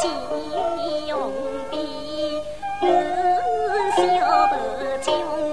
见面红的小白酒